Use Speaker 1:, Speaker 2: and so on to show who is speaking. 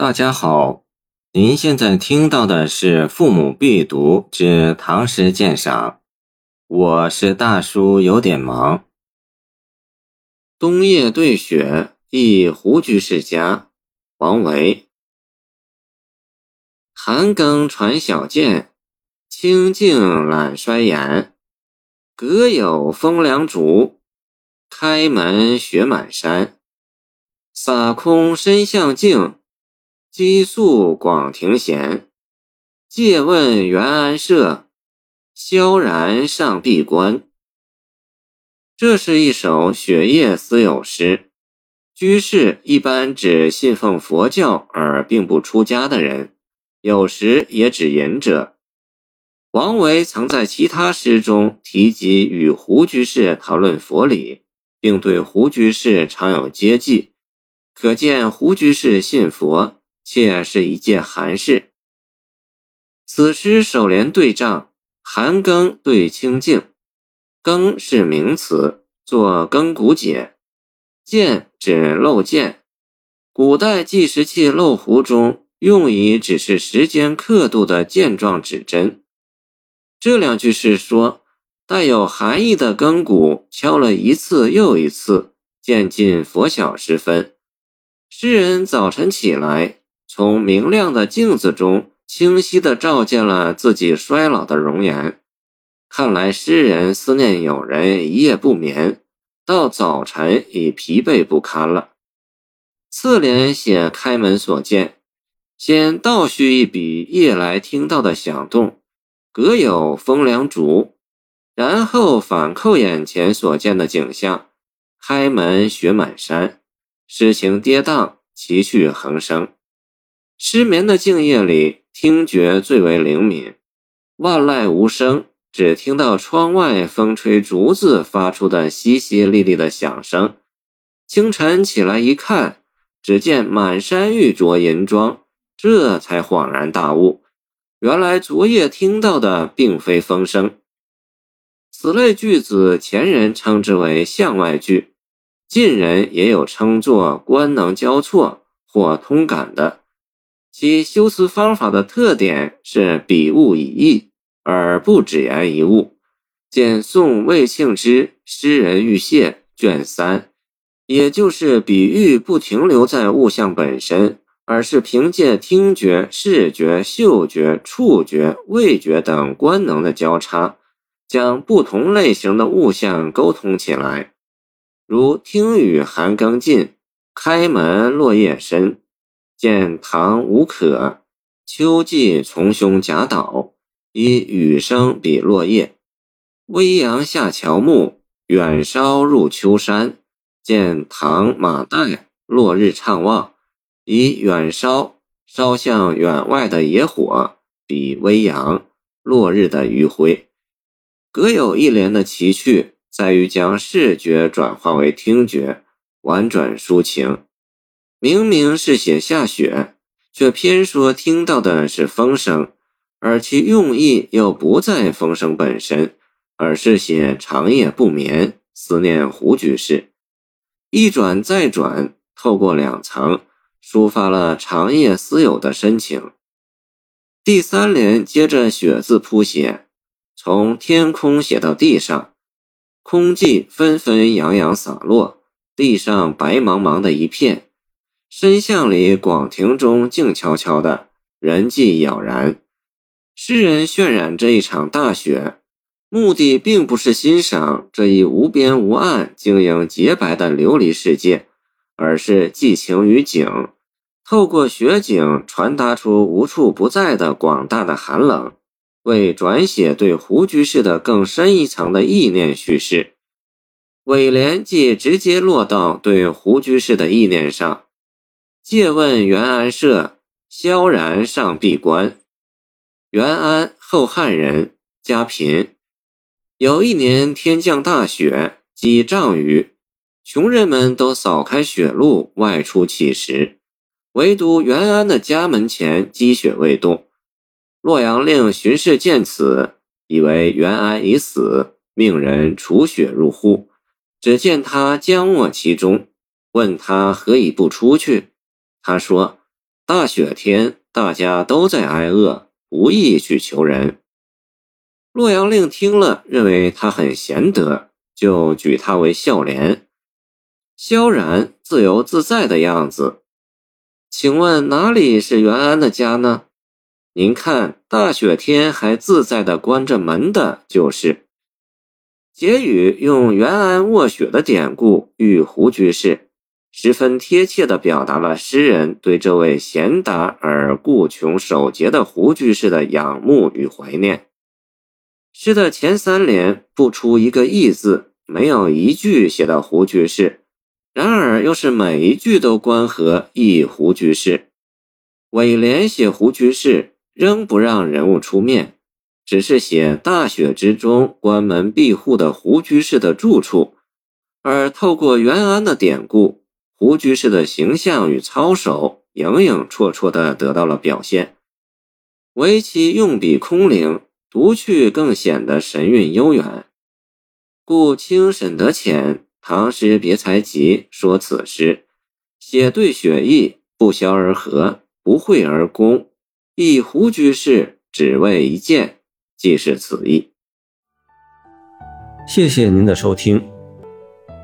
Speaker 1: 大家好，您现在听到的是《父母必读之唐诗鉴赏》，我是大叔，有点忙。冬夜对雪，忆胡居士家。王维。寒更传小剑，清静懒衰颜。阁有风凉竹，开门雪满山。洒空深巷静，积宿广庭闲。借问元安社，萧然上闭关。这是一首雪夜思友诗。居士一般指信奉佛教而并不出家的人，有时也指隐者。王维曾在其他诗中提及与胡居士讨论佛理，并对胡居士常有接济，可见胡居士信佛，却是一介寒士。此诗首联对仗，寒更对清静，更是名词，作更古解。见指漏见，古代计时器漏壶中用以指示时间刻度的箭状指针。这两句是说，带有寒意的更鼓敲了一次又一次，渐近拂晓时分。诗人早晨起来，从明亮的镜子中清晰地照见了自己衰老的容颜。看来诗人思念友人，一夜不眠，到早晨已疲惫不堪了。次联写开门所见，先倒叙一笔夜来听到的响动。隔有风凉竹，然后反扣眼前所见的景象：开门雪满山，诗情跌宕，奇趣横生。失眠的静夜里，听觉最为灵敏，万籁无声，只听到窗外风吹竹子发出的淅淅沥沥的响声。清晨起来一看，只见满山玉镯银装，这才恍然大悟。原来昨夜听到的并非风声。此类句子，前人称之为向外句，近人也有称作官能交错或通感的。其修辞方法的特点是比物以义，而不只言一物。见宋魏庆之《诗人玉燮》卷三，也就是比喻不停留在物象本身。而是凭借听觉、视觉、嗅觉、触觉、味觉等官能的交叉，将不同类型的物象沟通起来。如听雨寒更尽，开门落叶深。见唐吴可《秋季从兄贾岛》，以雨声比落叶。微阳下乔木，远烧入秋山。见唐马岱《落日怅望》。以远烧烧向远外的野火，比微阳落日的余晖。各有一联的奇趣，在于将视觉转化为听觉，婉转抒情。明明是写下雪，却偏说听到的是风声，而其用意又不在风声本身，而是写长夜不眠，思念胡居士。一转再转，透过两层。抒发了长夜思友的深情。第三联接着“雪”字铺写，从天空写到地上，空寂纷纷扬扬洒落，地上白茫茫的一片，深巷里广庭中静悄悄的，人迹杳然。诗人渲染这一场大雪，目的并不是欣赏这一无边无岸、晶莹洁白的琉璃世界，而是寄情于景。透过雪景传达出无处不在的广大的寒冷，为转写对胡居士的更深一层的意念叙事。尾联即直接落到对胡居士的意念上。借问元安社，萧然上闭关。元安，后汉人，家贫。有一年天降大雪，几丈雨，穷人们都扫开雪路外出乞食。唯独元安的家门前积雪未动。洛阳令巡视见此，以为元安已死，命人除雪入户。只见他僵卧其中，问他何以不出去？他说：“大雪天大家都在挨饿，无意去求人。洛阳令听了，认为他很贤德，就举他为孝廉，萧然自由自在的样子。请问哪里是袁安的家呢？您看，大雪天还自在的关着门的，就是。结语用袁安卧雪的典故喻胡居士，十分贴切地表达了诗人对这位贤达而故穷守节的胡居士的仰慕与怀念。诗的前三联不出一个“义”字，没有一句写到胡居士，然而又是每一句都关合忆胡居士。尾联写胡居士，仍不让人物出面。只是写大雪之中关门闭户的胡居士的住处，而透过袁安的典故，胡居士的形象与操守影影绰绰地得到了表现。唯其用笔空灵，读去更显得神韵悠远。故清沈德潜《唐诗别才集》说此诗写对雪意，不消而合，不讳而工，忆胡居士只为一见。即是此意。
Speaker 2: 谢谢您的收听，